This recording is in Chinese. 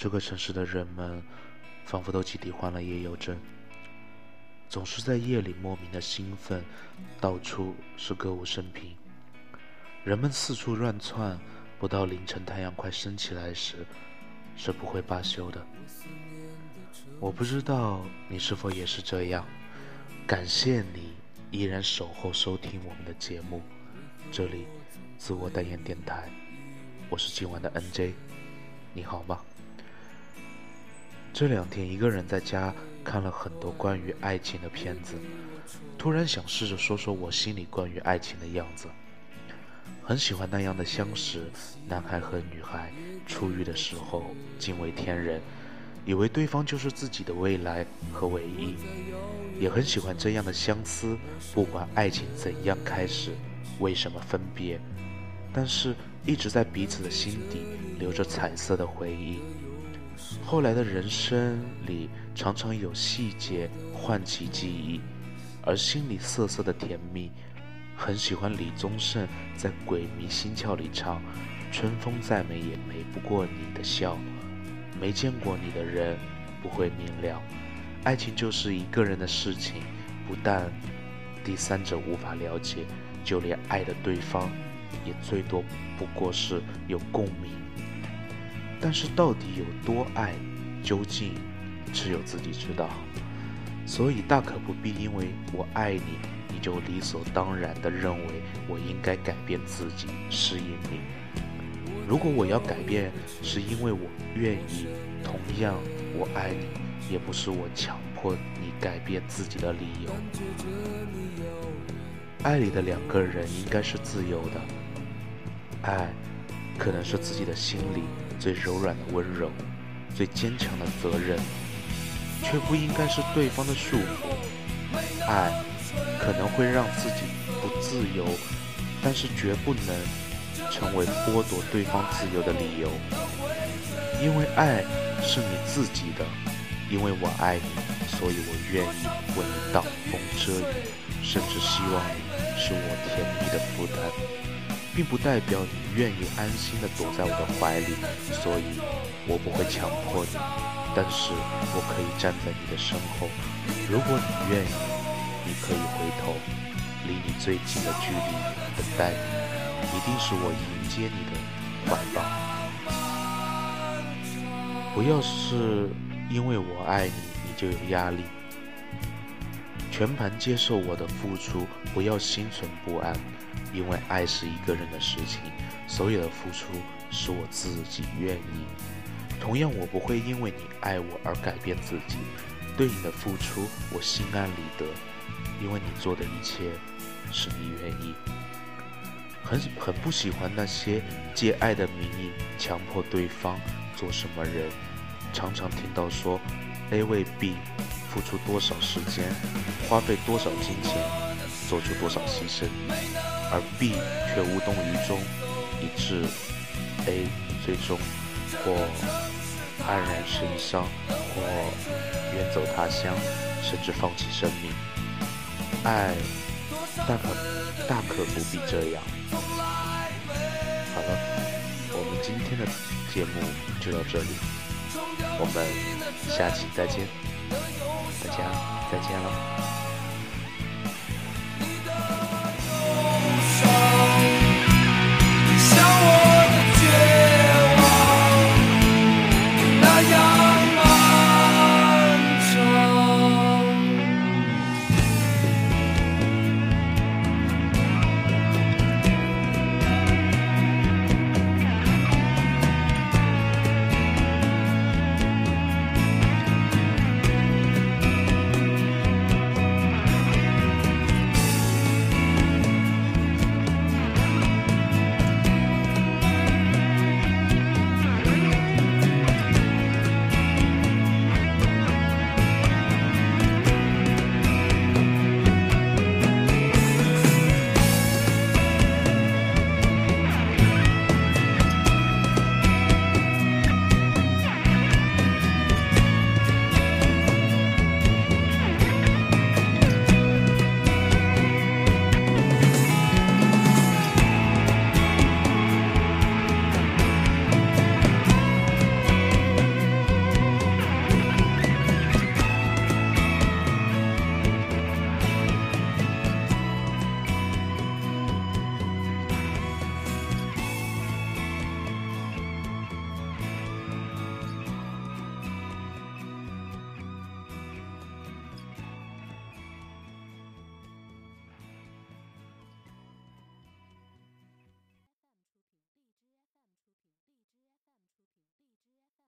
这个城市的人们仿佛都集体患了夜游症，总是在夜里莫名的兴奋，到处是歌舞升平，人们四处乱窜，不到凌晨太阳快升起来时是不会罢休的。我不知道你是否也是这样，感谢你依然守候收听我们的节目，这里自我代言电台，我是今晚的 NJ，你好吗？这两天一个人在家看了很多关于爱情的片子，突然想试着说说我心里关于爱情的样子。很喜欢那样的相识，男孩和女孩初遇的时候惊为天人，以为对方就是自己的未来和唯一。也很喜欢这样的相思，不管爱情怎样开始，为什么分别，但是一直在彼此的心底留着彩色的回忆。后来的人生里，常常有细节唤起记忆，而心里涩涩的甜蜜。很喜欢李宗盛在《鬼迷心窍》里唱：“春风再美也美不过你的笑，没见过你的人不会明了。爱情就是一个人的事情，不但第三者无法了解，就连爱的对方，也最多不过是有共鸣。”但是到底有多爱，究竟只有自己知道。所以大可不必因为我爱你，你就理所当然地认为我应该改变自己，适应你。如果我要改变，是因为我愿意，同样我爱你，也不是我强迫你改变自己的理由。爱里的两个人应该是自由的，爱可能是自己的心里。最柔软的温柔，最坚强的责任，却不应该是对方的束缚。爱可能会让自己不自由，但是绝不能成为剥夺对方自由的理由。因为爱是你自己的，因为我爱你，所以我愿意为你挡风遮雨，甚至希望你是我甜蜜的负担。并不代表你愿意安心的躲在我的怀里，所以我不会强迫你，但是我可以站在你的身后。如果你愿意，你可以回头，离你最近的距离等待你，一定是我迎接你的怀抱。不要是因为我爱你，你就有压力，全盘接受我的付出，不要心存不安。因为爱是一个人的事情，所有的付出是我自己愿意。同样，我不会因为你爱我而改变自己。对你的付出，我心安理得，因为你做的一切是你愿意。很很不喜欢那些借爱的名义强迫对方做什么人。常常听到说，A 为 B 付出多少时间，花费多少金钱，做出多少牺牲。而 B 却无动于衷，以致 A 最终或黯然神伤，或远走他乡，甚至放弃生命。爱大可大可不必这样。好了，我们今天的节目就到这里，我们下期再见，大家再见了。